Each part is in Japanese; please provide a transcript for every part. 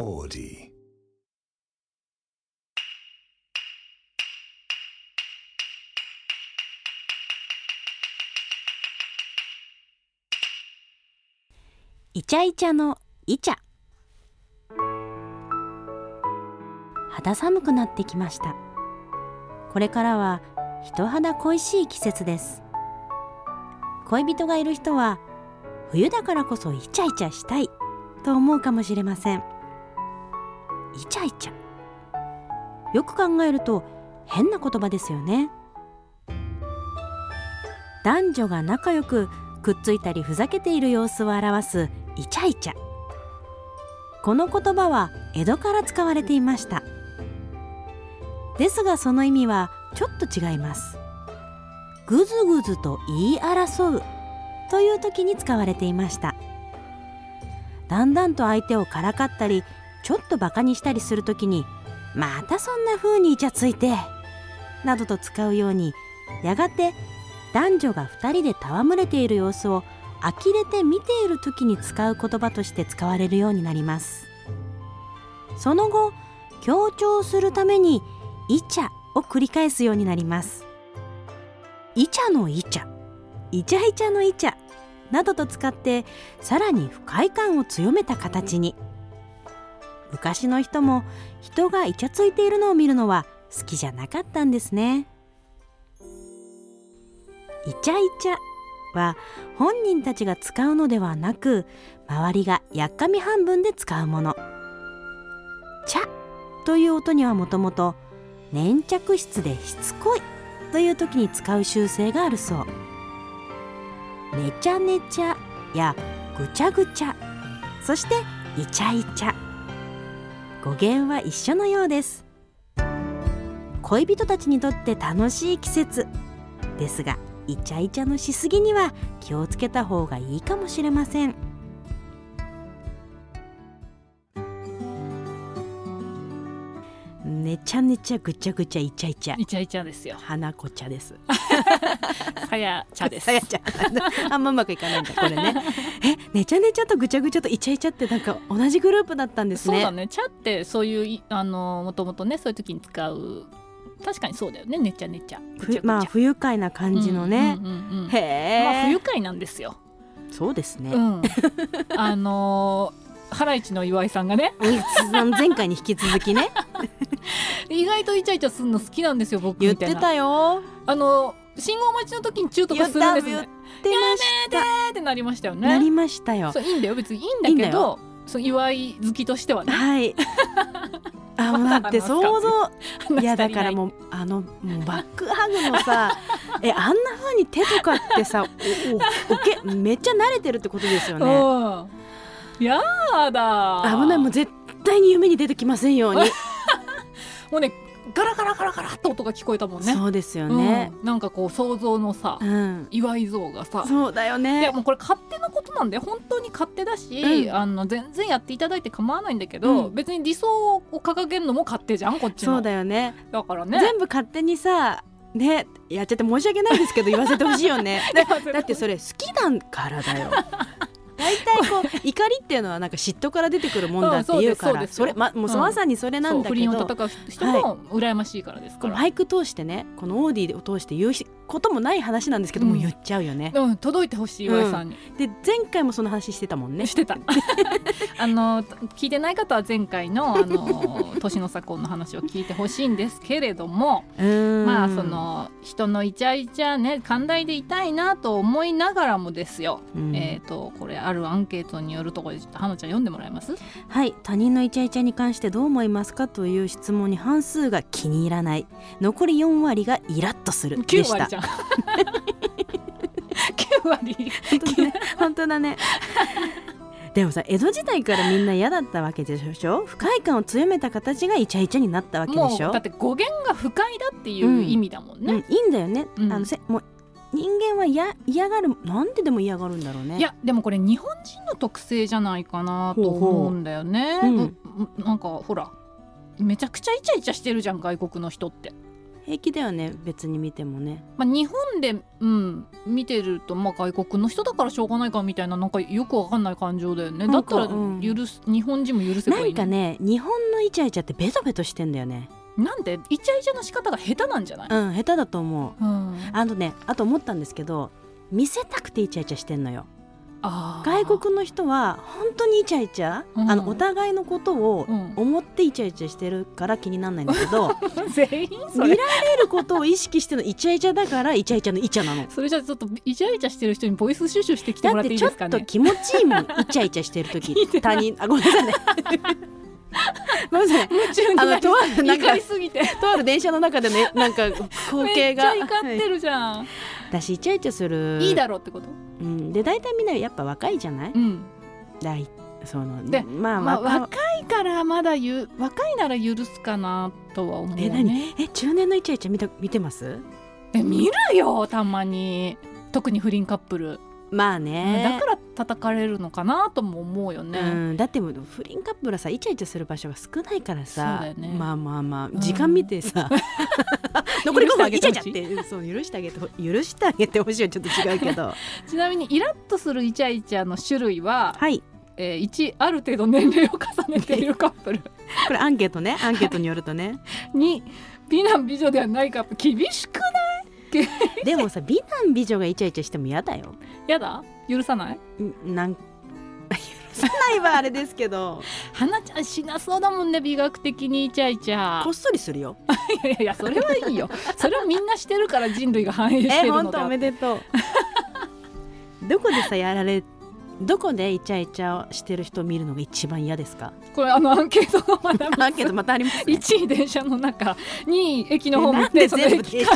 Audi. イチャイチャのイチャ。肌寒くなってきました。これからは人肌恋しい季節です。恋人がいる人は冬だからこそイチャイチャしたいと思うかもしれません。イチャイチャ。よく考えると変な言葉ですよね。男女が仲良くくっついたりふざけている様子を表すイチャイチャ。この言葉は江戸から使われていました。ですがその意味はちょっと違います。ぐずぐずと言い争うという時に使われていました。だんだんと相手をからかったりちょっとバカにしたりする時にまたそんな風にイチャついてなどと使うようにやがて男女が2人で戯れている様子を呆れて見ている時に使う言葉として使われるようになります。その後強調するためにイチャを繰り返すようになります。イチャのイチャイチャイチャのイチャなどと使ってさらに不快感を強めた形に。昔の人も人がイチャついているのを見るのは好きじゃなかったんですね。イチャイチャは本人たちが使うのではなく周りがやっかみ半分で使うもの「チャ」という音にはもともと粘着質でしつこいという時に使う習性があるそう「ねちゃねちゃ」や「ぐちゃぐちゃ」そして「イチャイチャ」語源は一緒のようです。恋人たちにとって楽しい季節ですがイチャイチャのしすぎには気をつけた方がいいかもしれません。ちゃねちゃぐちゃぐちゃイチャイチャイチャイチャですよ。花子茶です。さや茶です。さやちゃんあんまうまくいかないんだこれね。えねちゃねちゃとぐちゃぐちゃとイチャイチャってなんか同じグループだったんですね。そうだね。茶ってそういういあのもともとねそういう時に使う。確かにそうだよね。ねちゃねちゃ。ぐちゃぐちゃ。ふまあ不愉快な感じのね、うんうんうんうん。へえ、まあ不愉快なんですよ、そうですね、うん、あのーハライチの岩井さんがね。うん。前回に引き続きね意外とイチャイチャするの好きなんですよ僕言ったみいな。てたよ。あの信号待ちの時にチューとかするんですね言ってってなりましたよね。なりましたよ。そういいんだよ別にいいんだけどそう岩井好きとしてはね。はい。あもうだって想像。いやだからうもうあのもうバックハグのさ えあんな風に手とかってさおおおけめっちゃ慣れてるってことですよね。うん。やだ危ないもう絶対に夢に出てきませんように、もうねガラガラガラガラっと音が聞こえたもんね。そうですよね。うん。なんかこう想像のさうん、岩井像がさ。そうだよいやねもうこれ勝手なことなんで本当に勝手だし、うん。あの全然やっていただいて構わないんだけど、うん。別に理想を掲げるのも勝手じゃんこっちのそうだよね。だからね。全部勝手にさねやっちゃって申し訳ないですけど言わせてほしいよね。だだってそれ好きだからだよ大体こう怒りっていうのはなんか嫉妬から出てくるもんだって言うからうんそれまもううん。まさにそれなんだそう不けど倫を戦う人も羨ましいからですから、このマイク通してねこのオーディを通して言うこともない話なんですけども、うん。言っちゃうよね。うん、届いてほしい岩井さんに、で前回もその話してたもんね。してた。あの聞いてない方は前回のあの 年の差婚の話を聞いてほしいんですけれども、まあその人のイチャイチャね寛大でいたいなと思いながらもですよ、うん。えっ、とこれあるアンケートによるところでちょっと花ちゃん読んでもらえます？はい。他人のイチャイチャに関してどう思いますかという質問に半数が気に入らない。残り4割がイラッとするで9したゃん9割本当だね本当だね。でもさ江戸時代からみんな嫌だったわけでしょ？不快感を強めた形がイチャイチャになったわけでしょ？もうだって語源が不快だっていう意味だもんね、うん、いいんだよね、うん。あのせもう人間はや嫌がるなんででも嫌がるんだろうね。いやでもこれ日本人の特性じゃないかなと思うんだよね。ほうほううなんかほらめちゃくちゃイチャイチャしてるじゃん外国の人って。平気だよね別に見てもね。まあ、日本で、うん、見てると、まあ、外国の人だからしょうがないかみたいななんかよくわかんない感情だよね。だったらかうん。許す、日本人も許せばいいなんかね日本のイチャイチャってベトベトしてんだよね。なんでイチャイチャの仕方が下手なんじゃない、うん下手だと思う。うん、あのねあと思ったんですけど見せたくてイチャイチャしてんのよ外国の人は本当にイチャイチャ、うん。あのお互いのことをうん。思ってイチャイチャしてるから気にならないんだけど 全員見られることを意識してのイチャイチャだからイチャイチャのイチャなの。それじゃあちょっとイチャイチャしてる人にボイスシュシュしてきてもらってだってちょっいいですかねと気持ちいいもんイチャイチャしてる時。他人あごめんなさいね ごめんなさい。夢中になりあのとあるなん怒かりすぎて。とある電車の中でね なんか光め景が。っちゃ怒ってるじゃん、私イチャイチャする。いいだろうってこと？うん、で大体みんなやっぱ若いじゃない、うん。だいそのでまあ、まあ若若いからまだゆ若いなら許すかなとは思うね。え何？え中年のイチャイチャ見た見てます？え見るよたまに。特に不倫カップル、まあね。だから叩かれるのかなとも思うよね、うん、だってもう不倫カップルはさイチャイチャする場所が少ないからさ。ね。まあまあまあ。ん。時間見てさ、残り5分イチャイチャってそう許してあげてほ許してあげてほしいはちょっと違うけど。ちなみにイラッとするイチャイチャの種類は、はい。えー、1ある程度年齢を重ねているカップル。これアンケートね。アンケートによるとね。2美男美女ではないカップル。厳しくない？でもさ美男美女がイチャイチャしても嫌だよ。やだ？許さない？んなん 許さないはあれですけど。花ちゃんしなそうだもんね美学的にイチャイチャ。こっそりするよ。いやいやそれはいいよ。それはみんなしてるから人類が繁栄してえるので。あって本当おめでとう。どこでさやられどこでイチャイチャをしてる人を見るのが一番嫌ですか？これあのアンケートがまだアンケートまたあります、ね、1位電車の中2位駅のホームで全部駅か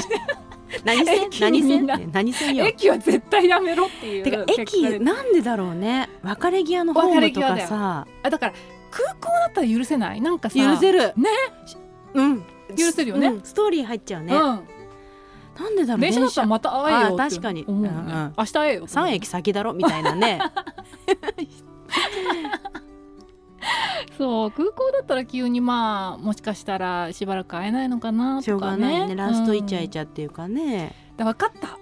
何線？駅何線？何線よ？駅は絶対やめろっていうてか駅で。なんでだろうね？別れ際のホームとかさ。あだから空港だったら許せない？なんかさ許せる。ね？うん。許せるよね？うん。ストーリー入っちゃうね、うん。なんでだろう？電車だったらまた会えよ確かに。思うんうん。明日会えよって思う3駅先だろ？みたいなね そう空港だったら急にまあもしかしたらしばらく会えないのかなしょうとかねがないね。ラストイチャイャ、チャっていうかね、うん、分かった。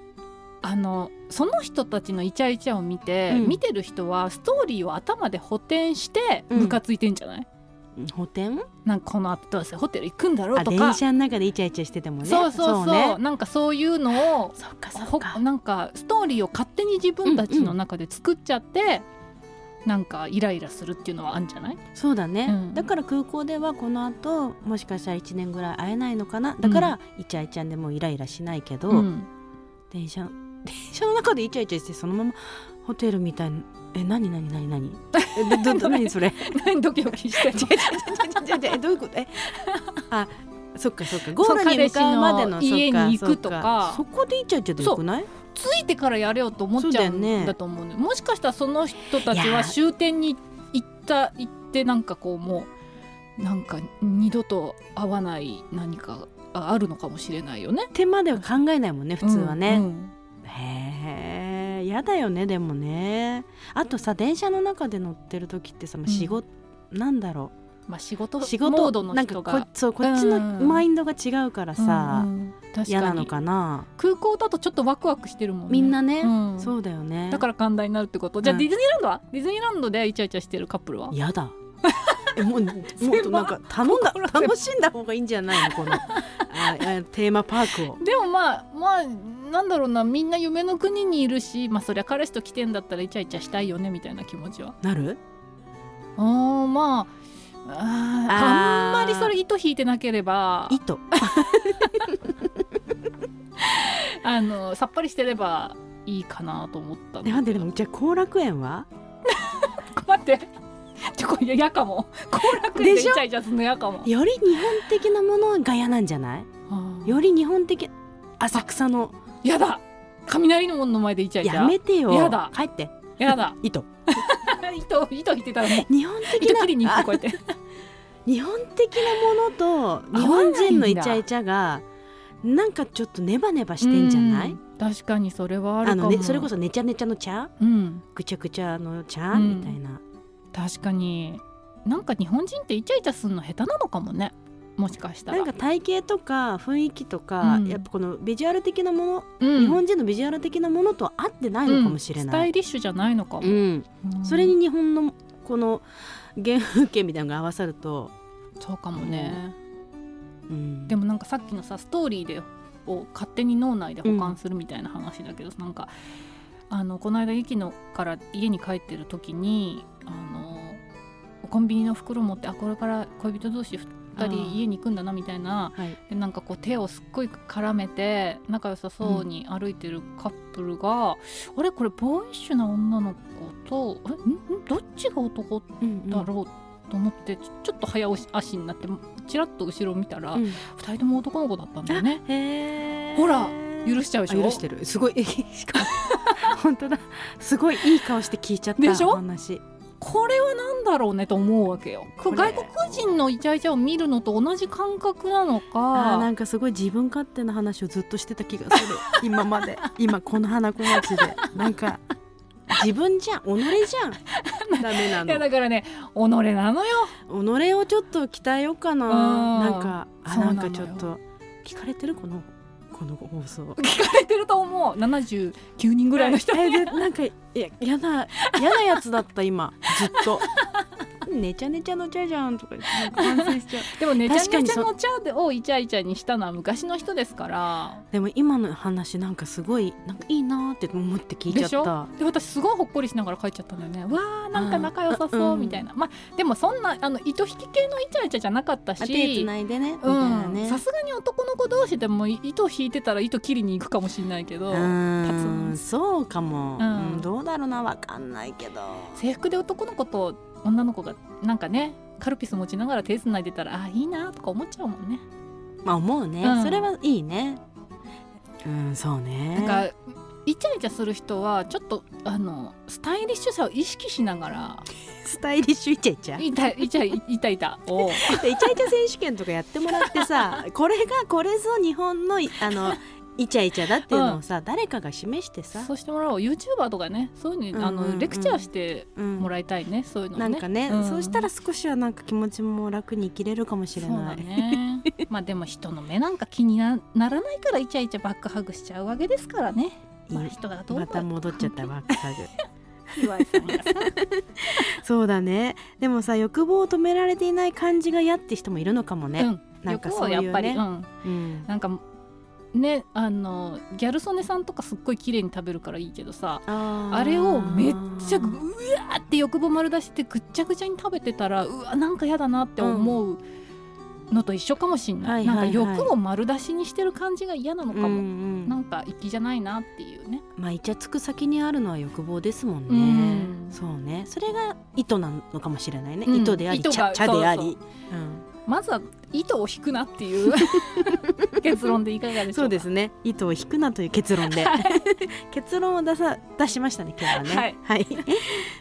あのその人たちのイチャイチャを見て、うん。見てる人はストーリーを頭で補填してうん。ムカついてんじゃない、補填？なんかこの後どうせホテル行くんだろうあとか。電車の中でイチャイチャしててもね。そうそうそう。ね。なんかそういうのをそっかそほっか。なんかストーリーを勝手に自分たちの中で作っちゃって、なんかイライラするっていうのはあるんじゃない？そうだね、うん。だから空港ではこの後もしかしたら1年ぐらい会えないのかな？だから、イチャイチャでもイライラしないけど、うん。電車 電車の中でイチャイチャしてそのままホテルみたいな。え何何何何？えどどど何それ？何ドキドキしてえどういうこと？えあそっかそっか。ゴールに向かうまでの家に行くとか。そこでイチャイチャでよくない？ついてからやれよと思っちゃうんだと思うね。もしかしたらその人たちは終点に行った行ってなんかこうもうなんか二度と会わない何かああるのかもしれないよね。手までは考えないもんね普通はね、うんうんへえやだよねでもね。あとさ電車の中で乗ってる時ってさ、まあ仕事、なんだろまあ仕事う仕事モードのなんか人がこそうこっちのうん。マインドが違うからさ、うんうん。嫌なのかな。空港だとちょっとワクワクしてるもんね。みんなね、うん。そうだよね。だから寛大になるってこと。じゃあうん。ディズニーランドは、ディズニーランドでイチャイチャしてるカップルは？やだ。えもうもっ。となんか頼んだ楽しんだ方がいいんじゃないの？このああテーマパークを。でもまあまあなんだろうな。みんな夢の国にいるしまあそりゃ彼氏と来てんだったらイチャイチャしたいよねみたいな気持ちは。なる？あーまああーあんまりそれ糸引いてなければ糸。あのさっぱりしてればいいかなと思ったなんででもじゃあ後楽園は？待って。ちょこいや嫌かも。後楽園でイチャイチャするの嫌かも。より日本的なものが嫌なんじゃない？より日本的浅草の。やだ。雷の門の前でイチャイチャ。やめてよ。やだ。帰って。やだ。糸糸糸引いてたらもう日本的なにこうやって。日本的なものと 日本人のイチャイチャがなんかちょっとネバネバしてんじゃない？うん確かにそれはあるかも。あの、ね、それこそねちゃねちゃの茶？うん。ぐちゃぐちゃの茶、うん。みたいな。確かに。なんか日本人ってイチャイチャするの下手なのかもねもしかしたら。なんか体型とか雰囲気とか、うん。やっぱこのビジュアル的なもの、うん。日本人のビジュアル的なものとは合ってないのかもしれうん。スない、タイリッシュじゃないのかも、うん。うん。それに日本のこの原風景みたいなのが合わさると、そうかもね、うん、でもなんかさっきのさストーリーでを勝手に脳内で保管するみたいな話だけど、なんかあのこの間駅のから家に帰ってる時にあのコンビニの袋持ってあこれから恋人同士2あー。人家に行くんだなみたいなはい、でなんかこう手をすっごい絡めて仲良さそうに歩いてるカップルが、あれ？これボーイッシュな女の子とえ？ん？ん？どっちが男うんだろう？と思ってちょちょっと早押し足になってちらっと後ろを見たら、うん。2人とも男の子だったんだよね。ほら許しちゃうでしょ？あ許してる。すごい 本当だ。すごいいい顔して聞いちゃったでしょ？話これは何だろうねと思うわけよ。外国人のイチャイチャを見るのと同じ感覚なのあーなかんかすごい自分勝手な話をずっとしてた気がする。今まで。今この花子町で。なんか自分じゃん。己じゃん。ダメないやのだからね己なのよ。己をちょっと鍛えようかな。うん。なんかあなんかちょっと聞かれてるこのこの放送。聞かれてると思う。79人ぐらいの人。えでなんかいや嫌な嫌なやつだった今。ずっとねちゃねちゃのちゃじゃんとか言ってなんか反省しちゃう。でもねちゃねちゃのチャーをイチャイチャにしたのは昔の人ですから。でも今の話なんかすごいなんかいいなーって思って聞いちゃでしょ？ったで私すごいほっこりしながら帰っちゃったんだよね。わーなんか仲良さうそうんみたいな、まあでもそんなあの糸引き系のイチャイチャじゃなかったあ手つしないでね。さすがに男の子同士でも糸引いてたら糸切りに行くかもしれないけど。そうかも、うん。うんどうだろうなわかんないけど。制服で男の子と女の子がなんかねカルピス持ちながら手つないでたらあいいなとか思っちゃうもんね。まあ思うね、うん。それはいいね。うんそうね。なんかイチャイチャする人はちょっとあのスタイリッシュさを意識しながら。スタイリッシュイチャイチャ？イいたいちゃいいたいたおうチャイチャ選手権とかやってもらってさこれがこれぞ日本のいあのイチャイチャだっていうのをさ、誰かが示してさ、そうしてもらおう。YouTuber とかねそういうのに、あうんうんうん。のレクチャーしてうん。もらいたいねそういうのね。なんかね、うん。そうしたら少しはなんか気持ちも楽に生きれるかもしれない。ね。まあでも人の目なんか気になならないからイチャイチャバックハグしちゃうわけですからね、まあ、人がどうまた戻っちゃったバックハグ。岩井さんがさ。そうだね。でもさ欲望を止められていない感じが嫌って人もいるのかもね。うん、なんか欲そういうね。をやっぱり、うん、うん。なんかねあのギャル曽根さんとかすっごい綺麗に食べるからいいけどさあれをめっちゃうわーって欲望丸出してぐっちゃぐちゃに食べてたらうわなんか嫌だなって思うのと一緒かもしんない、はいはいはい。なんか欲を丸出しにしてる感じが嫌なのかも、うんうん。なんか粋じゃないなっていうね。まあイチャつく先にあるのは欲望ですもんね。うん。そうね。それが意図なのかもしれないね。うん。意図であり、茶茶であり。まずは糸を引くなっていう 結論でいかがでしょうか？そうですね。糸を引くなという結論で、結論を出さ出しましたね今日はね。はい。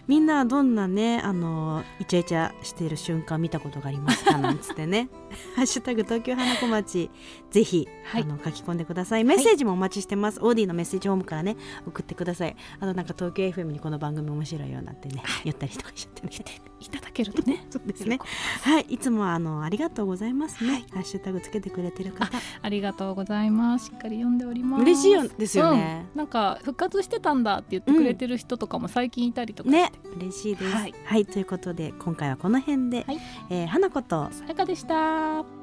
みんなはどんなねあのイチャイチャしている瞬間見たことがありますかなんつってね。ハッシュタグ東京花子町ぜひ、はいあの書き込んでください。メッセージもお待ちしてます。オーディのメッセージホームからね送ってください。あとなんか東京 FM にこの番組面白いようなってね言ったりとかしちゃってね。いただけるとねそうですね。はい、いつもあのありがとうございますね。ハッシュタグつけてくれてる方、ありがとうございます。しっかり読んでおります。嬉しいよですよね。うん。なんか復活してたんだって言ってくれてる人とかも最近いたりとかして、ね、嬉しいです。ははいい、ということで今回はこの辺で、はい。えー花子と。さやかでした